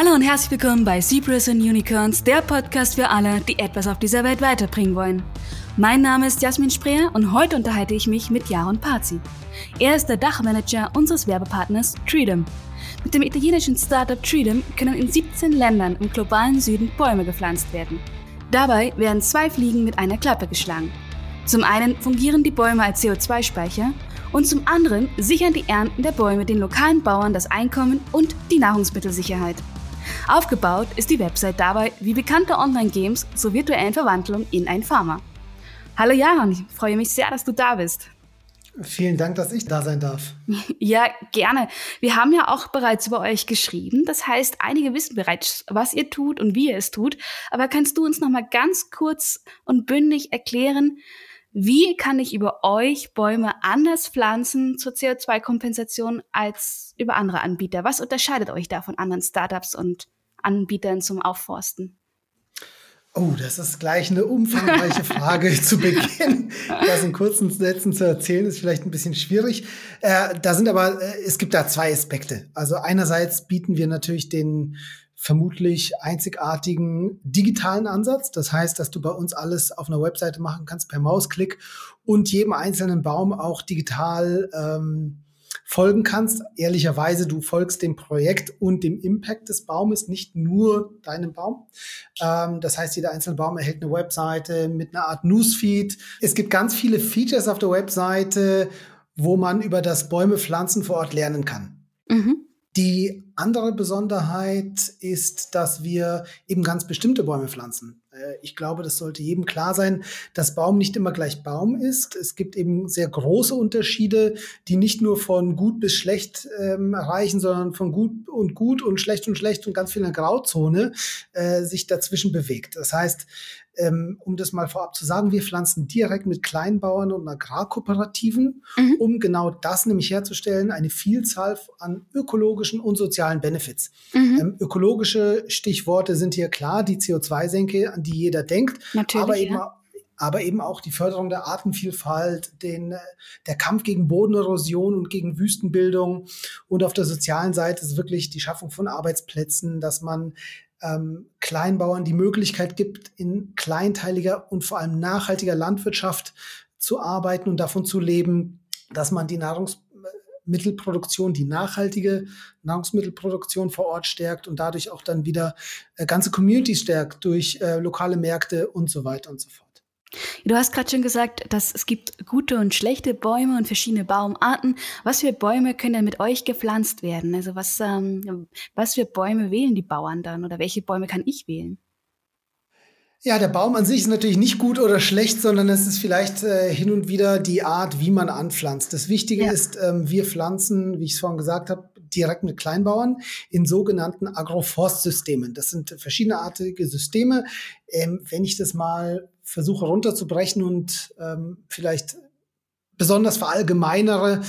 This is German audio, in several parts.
Hallo und herzlich willkommen bei Zebras and Unicorns, der Podcast für alle, die etwas auf dieser Welt weiterbringen wollen. Mein Name ist Jasmin Spreer und heute unterhalte ich mich mit Jaron Pazi. Er ist der Dachmanager unseres Werbepartners Treedom. Mit dem italienischen Startup Treedom können in 17 Ländern im globalen Süden Bäume gepflanzt werden. Dabei werden zwei Fliegen mit einer Klappe geschlagen. Zum einen fungieren die Bäume als CO2-Speicher und zum anderen sichern die Ernten der Bäume den lokalen Bauern das Einkommen und die Nahrungsmittelsicherheit. Aufgebaut ist die Website dabei wie bekannte Online-Games zur virtuellen Verwandlung in ein Pharma. Hallo Jaron, ich freue mich sehr, dass du da bist. Vielen Dank, dass ich da sein darf. Ja, gerne. Wir haben ja auch bereits über euch geschrieben. Das heißt, einige wissen bereits, was ihr tut und wie ihr es tut. Aber kannst du uns noch mal ganz kurz und bündig erklären, wie kann ich über euch Bäume anders pflanzen zur CO2-Kompensation als über andere Anbieter? Was unterscheidet euch da von anderen Startups und Anbietern zum Aufforsten? Oh, das ist gleich eine umfangreiche Frage zu Beginn. Das in kurzen Sätzen zu erzählen, ist vielleicht ein bisschen schwierig. Äh, da sind aber, äh, es gibt da zwei Aspekte. Also einerseits bieten wir natürlich den vermutlich einzigartigen digitalen Ansatz. Das heißt, dass du bei uns alles auf einer Webseite machen kannst per Mausklick und jedem einzelnen Baum auch digital ähm, folgen kannst. Ehrlicherweise, du folgst dem Projekt und dem Impact des Baumes, nicht nur deinem Baum. Ähm, das heißt, jeder einzelne Baum erhält eine Webseite mit einer Art Newsfeed. Es gibt ganz viele Features auf der Webseite, wo man über das Bäume pflanzen vor Ort lernen kann. Mhm. Die andere Besonderheit ist, dass wir eben ganz bestimmte Bäume pflanzen. Äh, ich glaube, das sollte jedem klar sein, dass Baum nicht immer gleich Baum ist. Es gibt eben sehr große Unterschiede, die nicht nur von gut bis schlecht ähm, reichen, sondern von gut und gut und schlecht und schlecht und ganz viel in der Grauzone äh, sich dazwischen bewegt. Das heißt, ähm, um das mal vorab zu sagen, wir pflanzen direkt mit Kleinbauern und Agrarkooperativen, mhm. um genau das nämlich herzustellen, eine Vielzahl an ökologischen und sozialen Benefits. Mhm. Ähm, ökologische Stichworte sind hier klar, die CO2-Senke, an die jeder denkt, Natürlich, aber eben ja aber eben auch die Förderung der Artenvielfalt, den, der Kampf gegen Bodenerosion und gegen Wüstenbildung. Und auf der sozialen Seite ist wirklich die Schaffung von Arbeitsplätzen, dass man ähm, Kleinbauern die Möglichkeit gibt, in kleinteiliger und vor allem nachhaltiger Landwirtschaft zu arbeiten und davon zu leben, dass man die Nahrungsmittelproduktion, die nachhaltige Nahrungsmittelproduktion vor Ort stärkt und dadurch auch dann wieder äh, ganze Communities stärkt durch äh, lokale Märkte und so weiter und so fort. Du hast gerade schon gesagt, dass es gibt gute und schlechte Bäume und verschiedene Baumarten. Was für Bäume können denn mit euch gepflanzt werden? Also was, ähm, was für Bäume wählen die Bauern dann oder welche Bäume kann ich wählen? Ja, der Baum an sich ist natürlich nicht gut oder schlecht, sondern es ist vielleicht äh, hin und wieder die Art, wie man anpflanzt. Das Wichtige ja. ist, ähm, wir pflanzen, wie ich es vorhin gesagt habe, direkt mit Kleinbauern in sogenannten Agroforstsystemen. Das sind verschiedeneartige Systeme. Ähm, wenn ich das mal versuche runterzubrechen und ähm, vielleicht besonders verallgemeinere,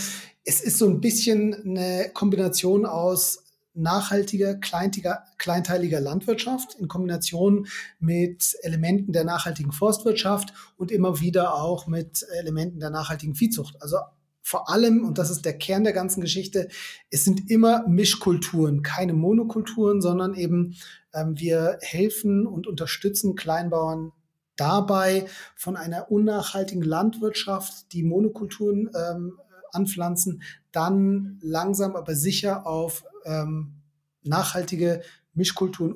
es ist so ein bisschen eine Kombination aus nachhaltiger, kleinteiliger Landwirtschaft in Kombination mit Elementen der nachhaltigen Forstwirtschaft und immer wieder auch mit Elementen der nachhaltigen Viehzucht. Also vor allem, und das ist der Kern der ganzen Geschichte, es sind immer Mischkulturen, keine Monokulturen, sondern eben ähm, wir helfen und unterstützen Kleinbauern dabei, von einer unnachhaltigen Landwirtschaft, die Monokulturen ähm, anpflanzen, dann langsam aber sicher auf ähm, nachhaltige Mischkulturen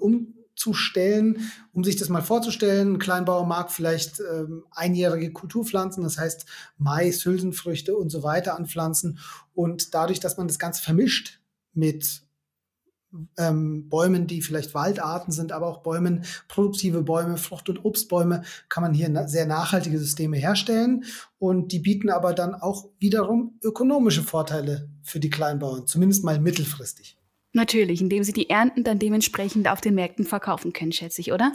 umzustellen. Um sich das mal vorzustellen, ein Kleinbauer mag vielleicht ähm, einjährige Kulturpflanzen, das heißt Mais, Hülsenfrüchte und so weiter anpflanzen. Und dadurch, dass man das Ganze vermischt mit ähm, Bäumen, die vielleicht Waldarten sind, aber auch Bäumen, produktive Bäume, Frucht- und Obstbäume, kann man hier na sehr nachhaltige Systeme herstellen. Und die bieten aber dann auch wiederum ökonomische Vorteile für die Kleinbauern, zumindest mal mittelfristig. Natürlich, indem sie die Ernten dann dementsprechend auf den Märkten verkaufen können, schätze ich, oder?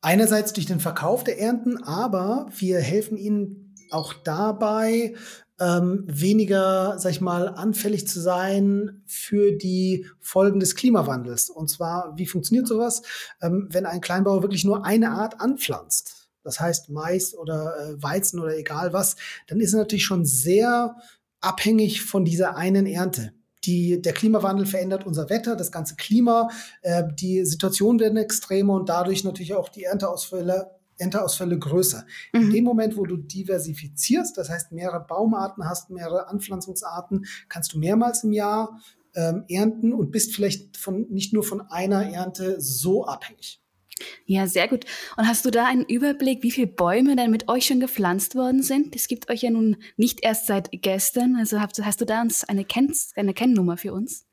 Einerseits durch den Verkauf der Ernten, aber wir helfen ihnen auch dabei, ähm, weniger, sag ich mal, anfällig zu sein für die Folgen des Klimawandels. Und zwar, wie funktioniert sowas? Ähm, wenn ein Kleinbauer wirklich nur eine Art anpflanzt, das heißt Mais oder äh, Weizen oder egal was, dann ist er natürlich schon sehr abhängig von dieser einen Ernte die, der Klimawandel verändert unser Wetter, das ganze Klima, äh, die Situationen werden extremer und dadurch natürlich auch die Ernteausfälle Ernteausfälle größer. Mhm. In dem Moment, wo du diversifizierst, das heißt mehrere Baumarten hast, mehrere Anpflanzungsarten, kannst du mehrmals im Jahr ähm, ernten und bist vielleicht von, nicht nur von einer Ernte so abhängig. Ja, sehr gut. Und hast du da einen Überblick, wie viele Bäume denn mit euch schon gepflanzt worden sind? Es gibt euch ja nun nicht erst seit gestern. Also hast, hast du da uns eine, Kenn eine Kennnummer für uns?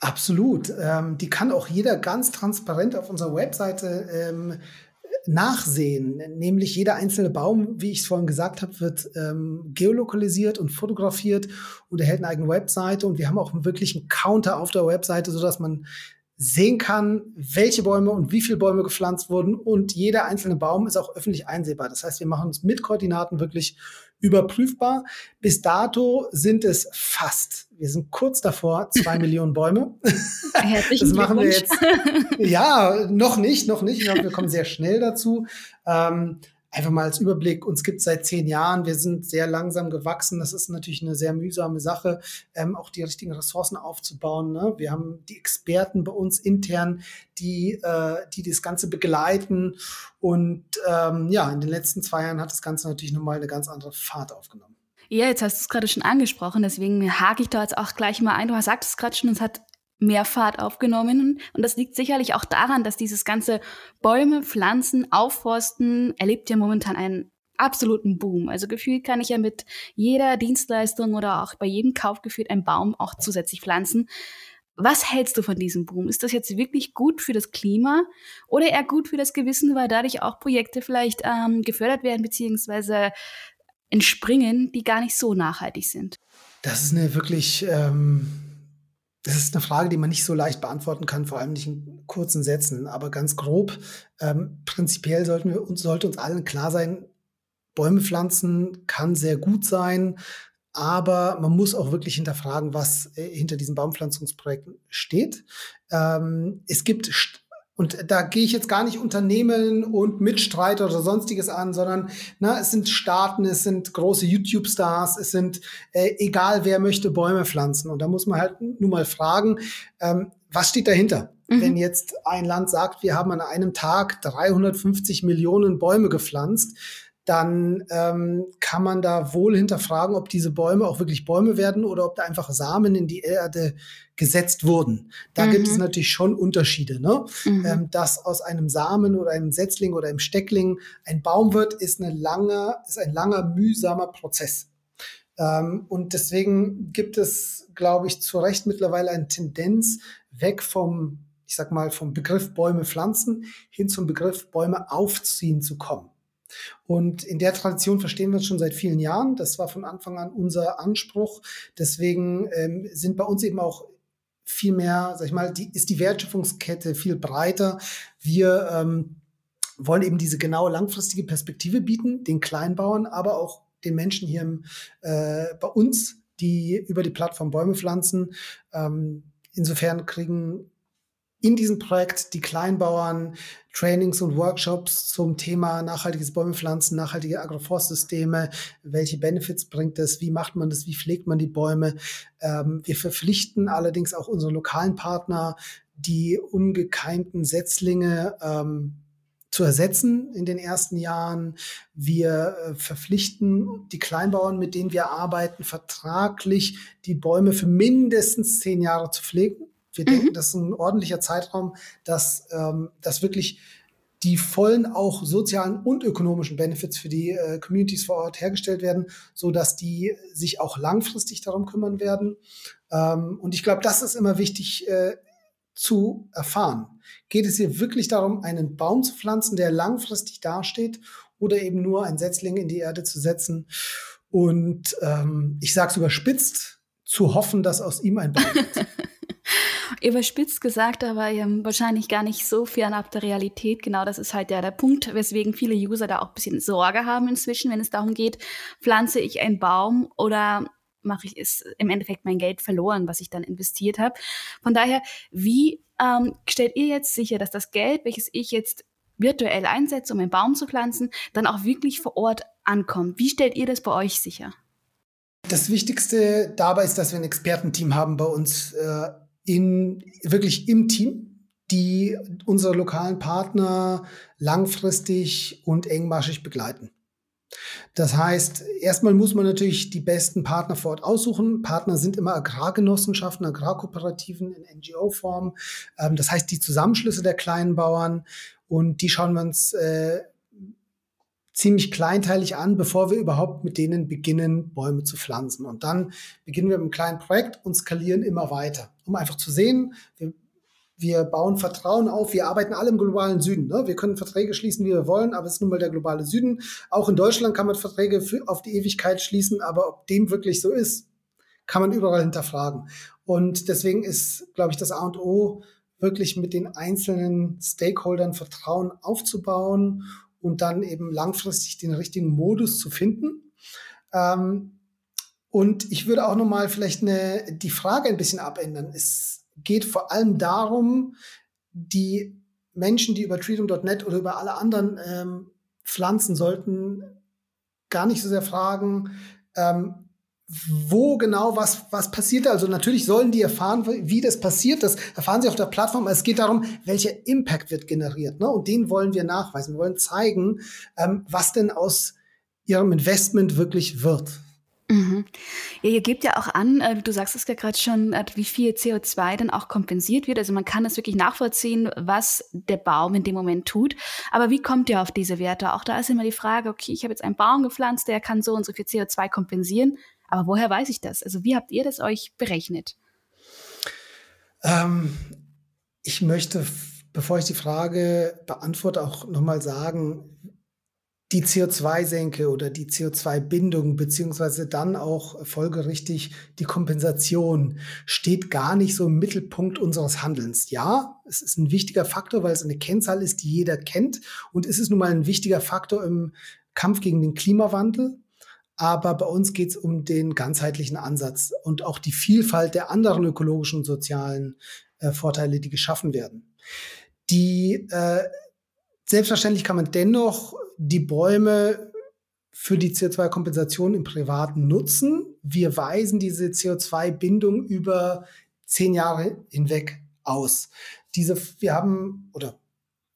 Absolut. Ähm, die kann auch jeder ganz transparent auf unserer Webseite ähm, nachsehen. Nämlich jeder einzelne Baum, wie ich es vorhin gesagt habe, wird ähm, geolokalisiert und fotografiert und erhält eine eigene Webseite. Und wir haben auch wirklich einen Counter auf der Webseite, sodass man sehen kann, welche Bäume und wie viele Bäume gepflanzt wurden. Und jeder einzelne Baum ist auch öffentlich einsehbar. Das heißt, wir machen uns mit Koordinaten wirklich überprüfbar. Bis dato sind es fast. Wir sind kurz davor, zwei Millionen Bäume. Herzlichen das machen wir jetzt. Ja, noch nicht, noch nicht. Wir kommen sehr schnell dazu. Ähm, einfach mal als Überblick, uns gibt es seit zehn Jahren, wir sind sehr langsam gewachsen, das ist natürlich eine sehr mühsame Sache, ähm, auch die richtigen Ressourcen aufzubauen. Ne? Wir haben die Experten bei uns intern, die, äh, die das Ganze begleiten und ähm, ja, in den letzten zwei Jahren hat das Ganze natürlich nochmal eine ganz andere Fahrt aufgenommen. Ja, jetzt hast du es gerade schon angesprochen, deswegen hake ich da jetzt auch gleich mal ein. Du sagst es gerade schon, es hat mehr Fahrt aufgenommen. Und das liegt sicherlich auch daran, dass dieses ganze Bäume, Pflanzen, Aufforsten erlebt ja momentan einen absoluten Boom. Also gefühlt kann ich ja mit jeder Dienstleistung oder auch bei jedem Kauf gefühlt einen Baum auch zusätzlich pflanzen. Was hältst du von diesem Boom? Ist das jetzt wirklich gut für das Klima oder eher gut für das Gewissen, weil dadurch auch Projekte vielleicht ähm, gefördert werden beziehungsweise entspringen, die gar nicht so nachhaltig sind? Das ist eine wirklich ähm, das ist eine Frage, die man nicht so leicht beantworten kann, vor allem nicht in kurzen Sätzen. Aber ganz grob, ähm, prinzipiell sollten wir uns, sollte uns allen klar sein, Bäume pflanzen kann sehr gut sein, aber man muss auch wirklich hinterfragen, was äh, hinter diesen Baumpflanzungsprojekten steht. Ähm, es gibt und da gehe ich jetzt gar nicht Unternehmen und Mitstreiter oder sonstiges an, sondern na, es sind Staaten, es sind große YouTube-Stars, es sind äh, egal wer möchte Bäume pflanzen. Und da muss man halt nur mal fragen, ähm, was steht dahinter? Mhm. Wenn jetzt ein Land sagt, wir haben an einem Tag 350 Millionen Bäume gepflanzt, dann ähm, kann man da wohl hinterfragen, ob diese Bäume auch wirklich Bäume werden oder ob da einfach Samen in die Erde gesetzt wurden. Da mhm. gibt es natürlich schon Unterschiede. Ne? Mhm. Ähm, dass aus einem Samen oder einem Setzling oder einem Steckling ein Baum wird, ist, eine lange, ist ein langer, mühsamer Prozess. Ähm, und deswegen gibt es, glaube ich, zu Recht mittlerweile eine Tendenz weg vom, ich sag mal, vom Begriff Bäume pflanzen hin zum Begriff Bäume aufziehen zu kommen. Und in der Tradition verstehen wir uns schon seit vielen Jahren. Das war von Anfang an unser Anspruch. Deswegen ähm, sind bei uns eben auch viel mehr, sag ich mal, die, ist die Wertschöpfungskette viel breiter. Wir ähm, wollen eben diese genaue langfristige Perspektive bieten, den Kleinbauern, aber auch den Menschen hier im, äh, bei uns, die über die Plattform Bäume pflanzen. Ähm, insofern kriegen in diesem Projekt die Kleinbauern Trainings und Workshops zum Thema nachhaltiges Bäumepflanzen, nachhaltige Agroforstsysteme, welche Benefits bringt es, wie macht man das, wie pflegt man die Bäume. Ähm, wir verpflichten allerdings auch unsere lokalen Partner, die ungekeimten Setzlinge ähm, zu ersetzen in den ersten Jahren. Wir äh, verpflichten die Kleinbauern, mit denen wir arbeiten, vertraglich die Bäume für mindestens zehn Jahre zu pflegen. Wir mhm. denken, das ist ein ordentlicher Zeitraum, dass, ähm, dass wirklich die vollen auch sozialen und ökonomischen Benefits für die äh, Communities vor Ort hergestellt werden, so dass die sich auch langfristig darum kümmern werden. Ähm, und ich glaube, das ist immer wichtig äh, zu erfahren. Geht es hier wirklich darum, einen Baum zu pflanzen, der langfristig dasteht, oder eben nur ein Setzling in die Erde zu setzen? Und ähm, ich sage es überspitzt, zu hoffen, dass aus ihm ein Baum wird. überspitzt gesagt, aber ähm, wahrscheinlich gar nicht so fernab der Realität. Genau das ist halt ja der Punkt, weswegen viele User da auch ein bisschen Sorge haben inzwischen, wenn es darum geht, pflanze ich einen Baum oder mache ich es im Endeffekt mein Geld verloren, was ich dann investiert habe. Von daher, wie ähm, stellt ihr jetzt sicher, dass das Geld, welches ich jetzt virtuell einsetze, um einen Baum zu pflanzen, dann auch wirklich vor Ort ankommt? Wie stellt ihr das bei euch sicher? Das Wichtigste dabei ist, dass wir ein Expertenteam haben bei uns äh, in, wirklich im Team, die unsere lokalen Partner langfristig und engmaschig begleiten. Das heißt, erstmal muss man natürlich die besten Partner vor Ort aussuchen. Partner sind immer Agrargenossenschaften, Agrarkooperativen in NGO-Form. Ähm, das heißt, die Zusammenschlüsse der kleinen Bauern und die schauen wir uns äh, ziemlich kleinteilig an, bevor wir überhaupt mit denen beginnen, Bäume zu pflanzen. Und dann beginnen wir mit einem kleinen Projekt und skalieren immer weiter, um einfach zu sehen, wir wir bauen Vertrauen auf, wir arbeiten alle im globalen Süden. Ne? Wir können Verträge schließen, wie wir wollen, aber es ist nun mal der globale Süden. Auch in Deutschland kann man Verträge für, auf die Ewigkeit schließen, aber ob dem wirklich so ist, kann man überall hinterfragen. Und deswegen ist, glaube ich, das A und O, wirklich mit den einzelnen Stakeholdern Vertrauen aufzubauen und dann eben langfristig den richtigen Modus zu finden. Ähm, und ich würde auch nochmal vielleicht eine, die Frage ein bisschen abändern. Es geht vor allem darum, die Menschen, die über Freedom.net oder über alle anderen ähm, Pflanzen sollten, gar nicht so sehr fragen, ähm, wo genau was, was passiert. Also natürlich sollen die erfahren, wie das passiert. Das erfahren sie auf der Plattform. Es geht darum, welcher Impact wird generiert. Ne? Und den wollen wir nachweisen. Wir wollen zeigen, ähm, was denn aus ihrem Investment wirklich wird. Mhm. Ja, ihr gebt ja auch an, äh, du sagst es ja gerade schon, äh, wie viel CO2 dann auch kompensiert wird. Also man kann das wirklich nachvollziehen, was der Baum in dem Moment tut. Aber wie kommt ihr auf diese Werte? Auch da ist immer die Frage, okay, ich habe jetzt einen Baum gepflanzt, der kann so und so viel CO2 kompensieren. Aber woher weiß ich das? Also wie habt ihr das euch berechnet? Ähm, ich möchte, bevor ich die Frage beantworte, auch nochmal sagen, die CO2-Senke oder die CO2-Bindung beziehungsweise dann auch folgerichtig die Kompensation steht gar nicht so im Mittelpunkt unseres Handelns. Ja, es ist ein wichtiger Faktor, weil es eine Kennzahl ist, die jeder kennt und es ist nun mal ein wichtiger Faktor im Kampf gegen den Klimawandel. Aber bei uns geht es um den ganzheitlichen Ansatz und auch die Vielfalt der anderen ökologischen und sozialen äh, Vorteile, die geschaffen werden. Die äh, Selbstverständlich kann man dennoch die Bäume für die CO2-Kompensation im Privaten nutzen. Wir weisen diese CO2-Bindung über zehn Jahre hinweg aus. Diese, wir haben, oder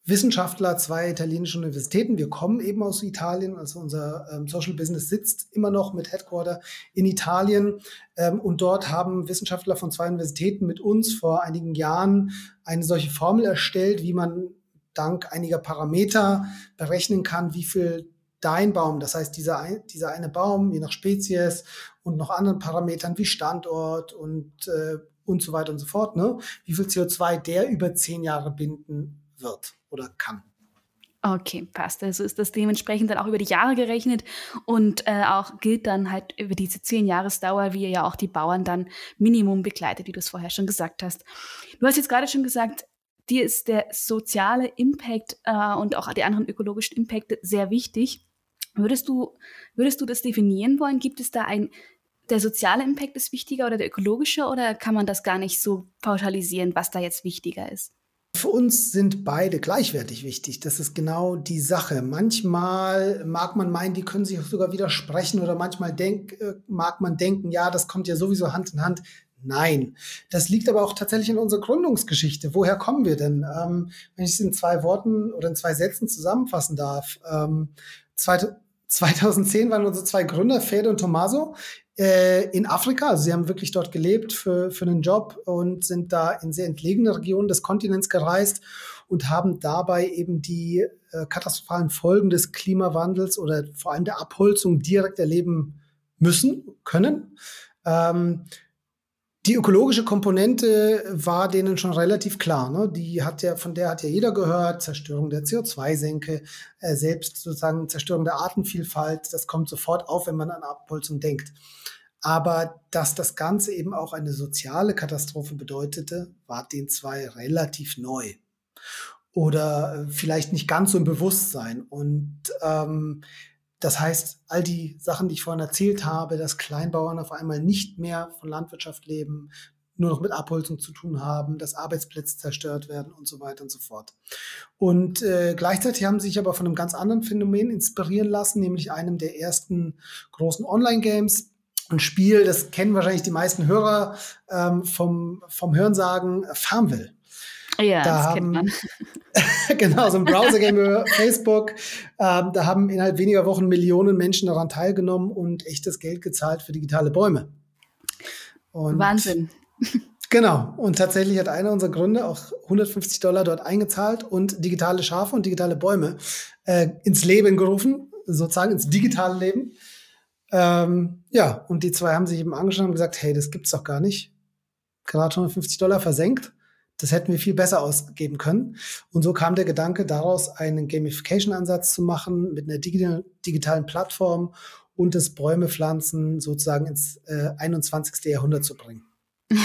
Wissenschaftler, zwei italienische Universitäten. Wir kommen eben aus Italien, also unser ähm, Social Business sitzt immer noch mit Headquarter in Italien. Ähm, und dort haben Wissenschaftler von zwei Universitäten mit uns vor einigen Jahren eine solche Formel erstellt, wie man dank einiger Parameter berechnen kann, wie viel dein Baum, das heißt dieser, dieser eine Baum, je nach Spezies und noch anderen Parametern wie Standort und, äh, und so weiter und so fort, ne? wie viel CO2 der über zehn Jahre binden wird oder kann. Okay, passt. Also ist das dementsprechend dann auch über die Jahre gerechnet und äh, auch gilt dann halt über diese zehn Jahresdauer, wie ihr ja auch die Bauern dann Minimum begleitet, wie du es vorher schon gesagt hast. Du hast jetzt gerade schon gesagt, dir ist der soziale Impact äh, und auch die anderen ökologischen Impacte sehr wichtig. Würdest du, würdest du das definieren wollen? Gibt es da ein, der soziale Impact ist wichtiger oder der ökologische oder kann man das gar nicht so pauschalisieren, was da jetzt wichtiger ist? Für uns sind beide gleichwertig wichtig. Das ist genau die Sache. Manchmal mag man meinen, die können sich sogar widersprechen oder manchmal denk, äh, mag man denken, ja, das kommt ja sowieso Hand in Hand. Nein, das liegt aber auch tatsächlich in unserer Gründungsgeschichte. Woher kommen wir denn? Ähm, wenn ich es in zwei Worten oder in zwei Sätzen zusammenfassen darf. Ähm, 2010 waren unsere zwei Gründer, Fede und Tommaso, äh, in Afrika. Also sie haben wirklich dort gelebt für, für einen Job und sind da in sehr entlegene Regionen des Kontinents gereist und haben dabei eben die äh, katastrophalen Folgen des Klimawandels oder vor allem der Abholzung direkt erleben müssen, können. Ähm, die ökologische Komponente war denen schon relativ klar. Ne? Die hat ja, von der hat ja jeder gehört, Zerstörung der CO2-Senke, äh, selbst sozusagen Zerstörung der Artenvielfalt, das kommt sofort auf, wenn man an Abholzung denkt. Aber dass das Ganze eben auch eine soziale Katastrophe bedeutete, war den zwei relativ neu. Oder äh, vielleicht nicht ganz so im Bewusstsein. Und ähm, das heißt, all die Sachen, die ich vorhin erzählt habe, dass Kleinbauern auf einmal nicht mehr von Landwirtschaft leben, nur noch mit Abholzung zu tun haben, dass Arbeitsplätze zerstört werden und so weiter und so fort. Und äh, gleichzeitig haben sie sich aber von einem ganz anderen Phänomen inspirieren lassen, nämlich einem der ersten großen Online-Games. ein Spiel, das kennen wahrscheinlich die meisten Hörer ähm, vom, vom Hörensagen, Farmville. Ja, da das haben, kennt man. genau, so ein Browser-Game über Facebook. Ähm, da haben innerhalb weniger Wochen Millionen Menschen daran teilgenommen und echtes Geld gezahlt für digitale Bäume. Und Wahnsinn. Genau. Und tatsächlich hat einer unserer Gründer auch 150 Dollar dort eingezahlt und digitale Schafe und digitale Bäume äh, ins Leben gerufen, sozusagen ins digitale Leben. Ähm, ja, und die zwei haben sich eben angeschaut und gesagt, hey, das gibt's doch gar nicht. Gerade 150 Dollar versenkt. Das hätten wir viel besser ausgeben können. Und so kam der Gedanke daraus, einen Gamification-Ansatz zu machen mit einer digitalen Plattform und das Bäumepflanzen sozusagen ins äh, 21. Jahrhundert zu bringen.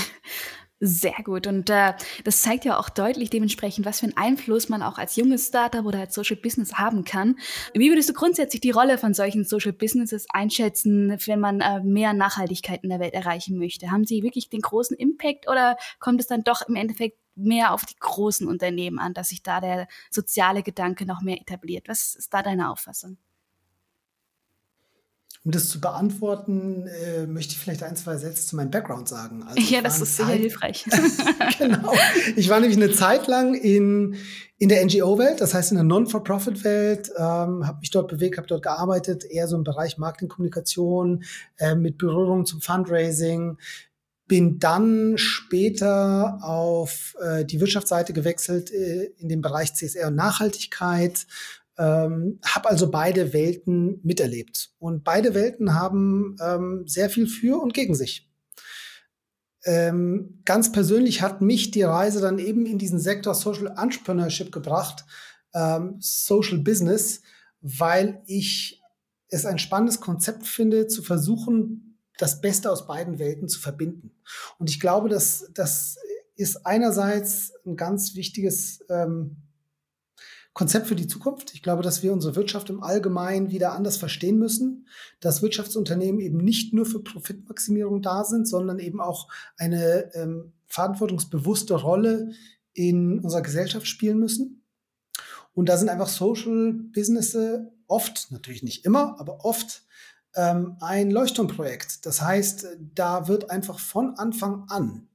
Sehr gut. Und äh, das zeigt ja auch deutlich dementsprechend, was für einen Einfluss man auch als junges Startup oder als Social Business haben kann. Wie würdest du grundsätzlich die Rolle von solchen Social Businesses einschätzen, wenn man äh, mehr Nachhaltigkeit in der Welt erreichen möchte? Haben sie wirklich den großen Impact oder kommt es dann doch im Endeffekt mehr auf die großen Unternehmen an, dass sich da der soziale Gedanke noch mehr etabliert? Was ist da deine Auffassung? Um das zu beantworten, äh, möchte ich vielleicht ein, zwei Sätze zu meinem Background sagen. Also ja, das ist sehr hilfreich. genau. Ich war nämlich eine Zeit lang in, in der NGO-Welt, das heißt in der Non-for-Profit-Welt, ähm, habe mich dort bewegt, habe dort gearbeitet, eher so im Bereich Marketingkommunikation, äh, mit Berührung zum Fundraising, bin dann später auf äh, die Wirtschaftsseite gewechselt äh, in den Bereich CSR und Nachhaltigkeit, ähm, habe also beide Welten miterlebt. Und beide Welten haben ähm, sehr viel für und gegen sich. Ähm, ganz persönlich hat mich die Reise dann eben in diesen Sektor Social Entrepreneurship gebracht, ähm, Social Business, weil ich es ein spannendes Konzept finde, zu versuchen, das Beste aus beiden Welten zu verbinden. Und ich glaube, dass das ist einerseits ein ganz wichtiges ähm, Konzept für die Zukunft. Ich glaube, dass wir unsere Wirtschaft im Allgemeinen wieder anders verstehen müssen, dass Wirtschaftsunternehmen eben nicht nur für Profitmaximierung da sind, sondern eben auch eine ähm, verantwortungsbewusste Rolle in unserer Gesellschaft spielen müssen. Und da sind einfach Social Businesses oft, natürlich nicht immer, aber oft ähm, ein Leuchtturmprojekt. Das heißt, da wird einfach von Anfang an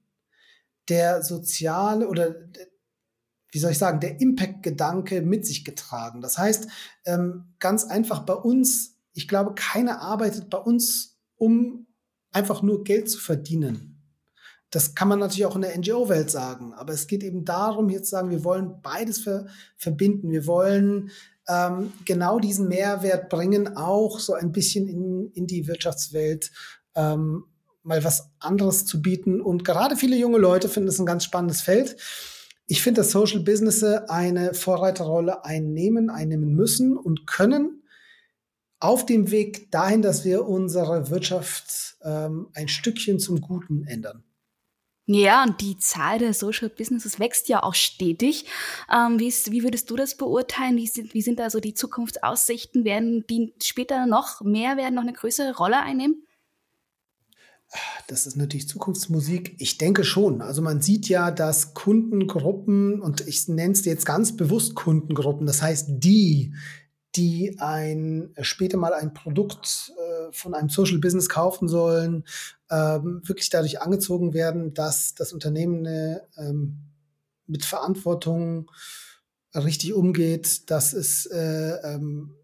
der soziale oder wie soll ich sagen, der Impact-Gedanke mit sich getragen. Das heißt, ähm, ganz einfach bei uns, ich glaube, keiner arbeitet bei uns, um einfach nur Geld zu verdienen. Das kann man natürlich auch in der NGO-Welt sagen, aber es geht eben darum, jetzt zu sagen, wir wollen beides ver verbinden. Wir wollen ähm, genau diesen Mehrwert bringen, auch so ein bisschen in, in die Wirtschaftswelt ähm, mal was anderes zu bieten. Und gerade viele junge Leute finden es ein ganz spannendes Feld. Ich finde, dass Social Business eine Vorreiterrolle einnehmen, einnehmen müssen und können auf dem Weg dahin, dass wir unsere Wirtschaft ähm, ein Stückchen zum Guten ändern. Ja, und die Zahl der Social Businesses wächst ja auch stetig. Ähm, wie, ist, wie würdest du das beurteilen? Wie sind, wie sind da so die Zukunftsaussichten? Werden die später noch mehr, werden noch eine größere Rolle einnehmen? Das ist natürlich Zukunftsmusik. Ich denke schon. Also man sieht ja, dass Kundengruppen, und ich nenne es jetzt ganz bewusst Kundengruppen, das heißt die, die ein später mal ein Produkt äh, von einem Social Business kaufen sollen, ähm, wirklich dadurch angezogen werden, dass das Unternehmen ähm, mit Verantwortung richtig umgeht, dass es äh, ähm,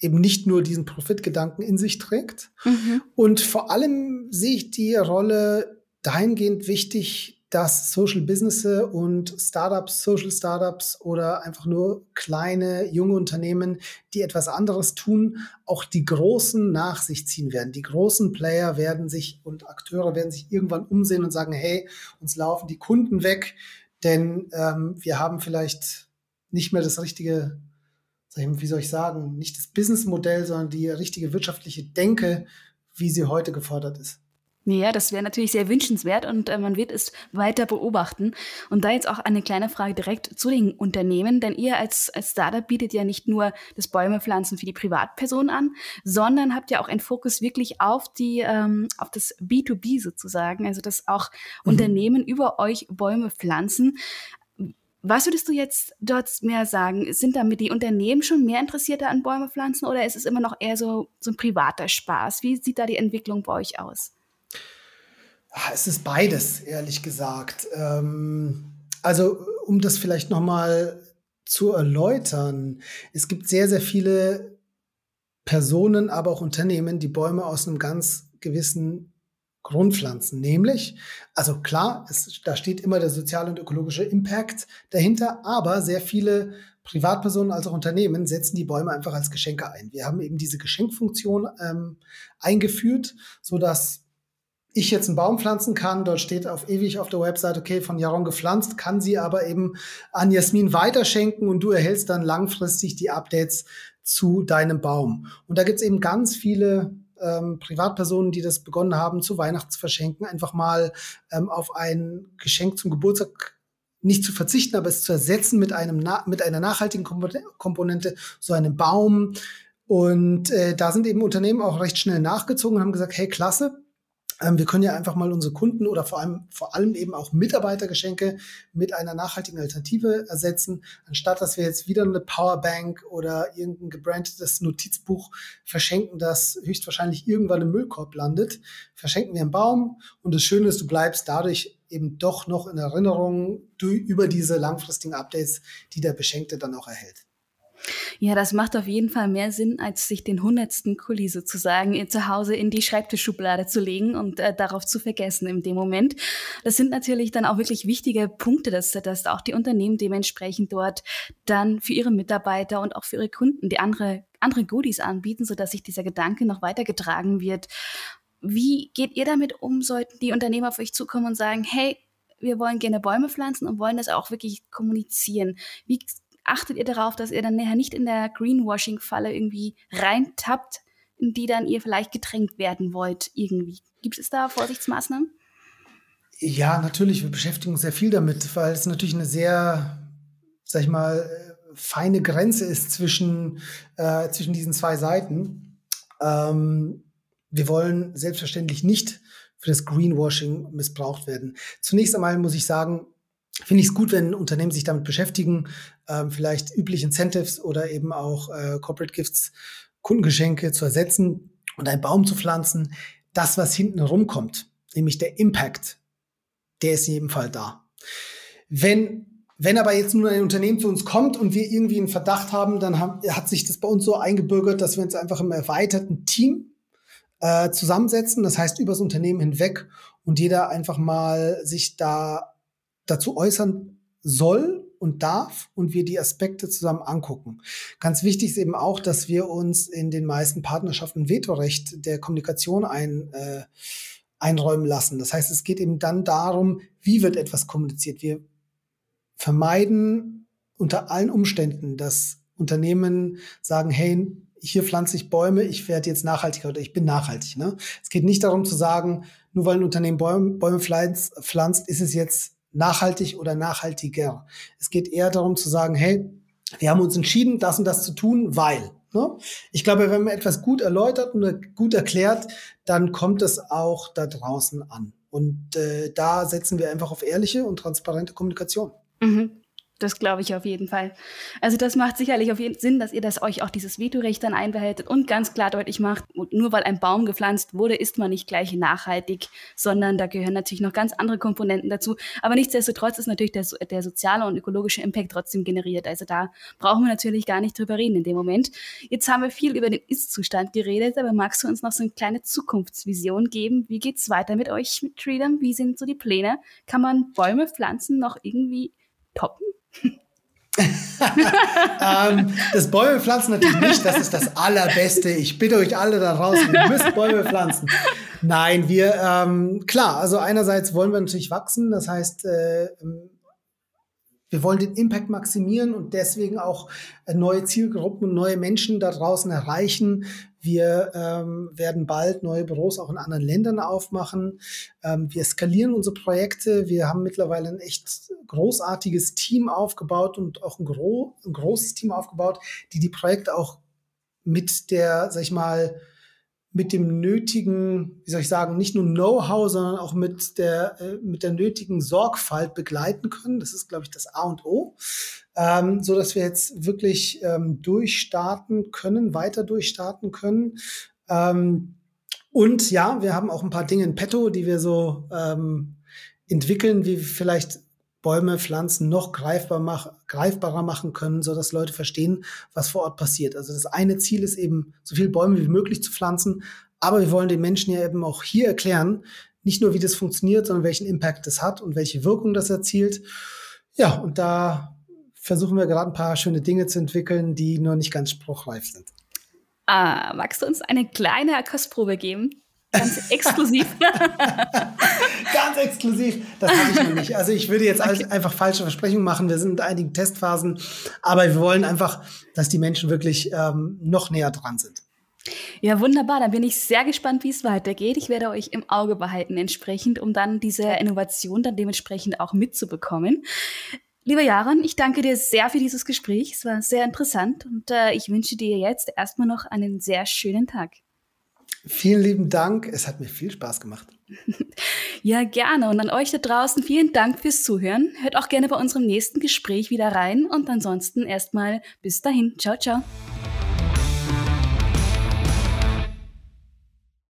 eben nicht nur diesen Profitgedanken in sich trägt. Mhm. Und vor allem sehe ich die Rolle dahingehend wichtig, dass Social Businesses und Startups, Social Startups oder einfach nur kleine, junge Unternehmen, die etwas anderes tun, auch die Großen nach sich ziehen werden. Die großen Player werden sich und Akteure werden sich irgendwann umsehen und sagen, hey, uns laufen die Kunden weg, denn ähm, wir haben vielleicht nicht mehr das richtige wie soll ich sagen, nicht das Businessmodell, sondern die richtige wirtschaftliche Denke, wie sie heute gefordert ist. Ja, das wäre natürlich sehr wünschenswert und äh, man wird es weiter beobachten. Und da jetzt auch eine kleine Frage direkt zu den Unternehmen, denn ihr als, als Startup bietet ja nicht nur das Bäumepflanzen für die Privatperson an, sondern habt ja auch einen Fokus wirklich auf die, ähm, auf das B2B sozusagen, also dass auch mhm. Unternehmen über euch Bäume pflanzen Was würdest du jetzt dort mehr sagen? Sind damit die Unternehmen schon mehr interessiert an Bäume pflanzen oder ist es immer noch eher so, so ein privater Spaß? Wie sieht da die Entwicklung bei euch aus? Ah, es ist beides, ehrlich gesagt. Ähm, also, um das vielleicht nochmal zu erläutern, es gibt sehr, sehr viele Personen, aber auch Unternehmen, die Bäume aus einem ganz gewissen Grundpflanzen, nämlich, also klar, es, da steht immer der soziale und ökologische Impact dahinter, aber sehr viele Privatpersonen als auch Unternehmen setzen die Bäume einfach als Geschenke ein. Wir haben eben diese Geschenkfunktion ähm, eingeführt, so dass ich jetzt einen Baum pflanzen kann, dort steht auf ewig auf der Website, okay, von Jaron gepflanzt, kann sie aber eben an Jasmin weiterschenken und du erhältst dann langfristig die Updates zu deinem Baum. Und da gibt's eben ganz viele ähm, Privatpersonen, die das begonnen haben, zu Weihnachten zu verschenken, einfach mal ähm, auf ein Geschenk zum Geburtstag nicht zu verzichten, aber es zu ersetzen mit einem mit einer nachhaltigen Komponente, so einem Baum. Und äh, da sind eben Unternehmen auch recht schnell nachgezogen und haben gesagt, hey, klasse, wir können ja einfach mal unsere Kunden oder vor allem, vor allem eben auch Mitarbeitergeschenke mit einer nachhaltigen Alternative ersetzen, anstatt dass wir jetzt wieder eine Powerbank oder irgendein gebrandetes Notizbuch verschenken, das höchstwahrscheinlich irgendwann im Müllkorb landet. Verschenken wir einen Baum und das Schöne ist, du bleibst dadurch eben doch noch in Erinnerung über diese langfristigen Updates, die der Beschenkte dann auch erhält. Ja, das macht auf jeden Fall mehr Sinn, als sich den hundertsten Kuli sozusagen zu Hause in die Schreibtischschublade zu legen und äh, darauf zu vergessen in dem Moment. Das sind natürlich dann auch wirklich wichtige Punkte, dass, dass auch die Unternehmen dementsprechend dort dann für ihre Mitarbeiter und auch für ihre Kunden die andere, andere Goodies anbieten, sodass sich dieser Gedanke noch weitergetragen wird. Wie geht ihr damit um, sollten die Unternehmer auf euch zukommen und sagen, hey, wir wollen gerne Bäume pflanzen und wollen das auch wirklich kommunizieren. Wie achtet ihr darauf, dass ihr dann nachher nicht in der Greenwashing-Falle irgendwie reintappt, in die dann ihr vielleicht gedrängt werden wollt irgendwie? Gibt es da Vorsichtsmaßnahmen? Ja, natürlich. Wir beschäftigen uns sehr viel damit, weil es natürlich eine sehr, sag ich mal, feine Grenze ist zwischen, äh, zwischen diesen zwei Seiten. Ähm, wir wollen selbstverständlich nicht für das Greenwashing missbraucht werden. Zunächst einmal muss ich sagen, finde ich es gut, wenn Unternehmen sich damit beschäftigen, ähm, vielleicht übliche Incentives oder eben auch äh, Corporate Gifts, Kundengeschenke zu ersetzen und einen Baum zu pflanzen. Das, was hinten rumkommt, nämlich der Impact, der ist in jedem Fall da. Wenn wenn aber jetzt nur ein Unternehmen zu uns kommt und wir irgendwie einen Verdacht haben, dann haben, hat sich das bei uns so eingebürgert, dass wir uns einfach im erweiterten Team äh, zusammensetzen, das heißt übers Unternehmen hinweg und jeder einfach mal sich da dazu äußern soll und darf und wir die Aspekte zusammen angucken. Ganz wichtig ist eben auch, dass wir uns in den meisten Partnerschaften Vetorecht der Kommunikation ein, äh, einräumen lassen. Das heißt, es geht eben dann darum, wie wird etwas kommuniziert. Wir vermeiden unter allen Umständen, dass Unternehmen sagen, hey, hier pflanze ich Bäume, ich werde jetzt nachhaltiger oder ich bin nachhaltig. Ne? Es geht nicht darum zu sagen, nur weil ein Unternehmen Bäume, Bäume pflanzt, pflanzt, ist es jetzt nachhaltig oder nachhaltiger. Es geht eher darum zu sagen, hey, wir haben uns entschieden, das und das zu tun, weil. Ne? Ich glaube, wenn man etwas gut erläutert und gut erklärt, dann kommt es auch da draußen an. Und äh, da setzen wir einfach auf ehrliche und transparente Kommunikation. Mhm. Das glaube ich auf jeden Fall. Also das macht sicherlich auf jeden Sinn, dass ihr das euch auch dieses Vetorecht dann einbehaltet und ganz klar deutlich macht, nur weil ein Baum gepflanzt wurde, ist man nicht gleich nachhaltig, sondern da gehören natürlich noch ganz andere Komponenten dazu. Aber nichtsdestotrotz ist natürlich der, der soziale und ökologische Impact trotzdem generiert. Also da brauchen wir natürlich gar nicht drüber reden in dem Moment. Jetzt haben wir viel über den Ist-Zustand geredet, aber magst du uns noch so eine kleine Zukunftsvision geben? Wie geht's weiter mit euch mit Freedom? Wie sind so die Pläne? Kann man Bäume pflanzen noch irgendwie toppen? Ähm, das Bäume pflanzen natürlich nicht, das ist das Allerbeste. Ich bitte euch alle da draußen, ihr müsst Bäume pflanzen. Nein, wir, ähm, klar, also einerseits wollen wir natürlich wachsen, das heißt, äh, wir wollen den Impact maximieren und deswegen auch äh, neue Zielgruppen neue Menschen da draußen erreichen. Wir ähm, werden bald neue Büros auch in anderen Ländern aufmachen. Ähm, wir skalieren unsere Projekte. Wir haben mittlerweile ein echt großartiges Team aufgebaut und auch ein, gro ein großes Team aufgebaut, die die Projekte auch mit der, sag ich mal, mit dem nötigen, wie soll ich sagen, nicht nur Know-how, sondern auch mit der, äh, mit der nötigen Sorgfalt begleiten können. Das ist, glaube ich, das A und O. Ähm, so dass wir jetzt wirklich ähm, durchstarten können, weiter durchstarten können. Ähm, und ja, wir haben auch ein paar Dinge in petto, die wir so ähm, entwickeln, wie vielleicht Bäume, Pflanzen noch greifbar mach, greifbarer machen können, so dass Leute verstehen, was vor Ort passiert. Also das eine Ziel ist eben, so viele Bäume wie möglich zu pflanzen, aber wir wollen den Menschen ja eben auch hier erklären, nicht nur wie das funktioniert, sondern welchen Impact das hat und welche Wirkung das erzielt. Ja, und da versuchen wir gerade ein paar schöne Dinge zu entwickeln, die noch nicht ganz spruchreif sind. Ah, magst du uns eine kleine Kostprobe geben? Ganz exklusiv. Ganz exklusiv. Das habe ich noch nicht. Also ich würde jetzt okay. einfach falsche Versprechungen machen. Wir sind in einigen Testphasen, aber wir wollen einfach, dass die Menschen wirklich ähm, noch näher dran sind. Ja, wunderbar. Dann bin ich sehr gespannt, wie es weitergeht. Ich werde euch im Auge behalten entsprechend, um dann diese Innovation dann dementsprechend auch mitzubekommen. Lieber Jaron, ich danke dir sehr für dieses Gespräch. Es war sehr interessant und äh, ich wünsche dir jetzt erstmal noch einen sehr schönen Tag. Vielen lieben Dank. Es hat mir viel Spaß gemacht. Ja, gerne. Und an euch da draußen vielen Dank fürs Zuhören. Hört auch gerne bei unserem nächsten Gespräch wieder rein. Und ansonsten erstmal bis dahin. Ciao, ciao.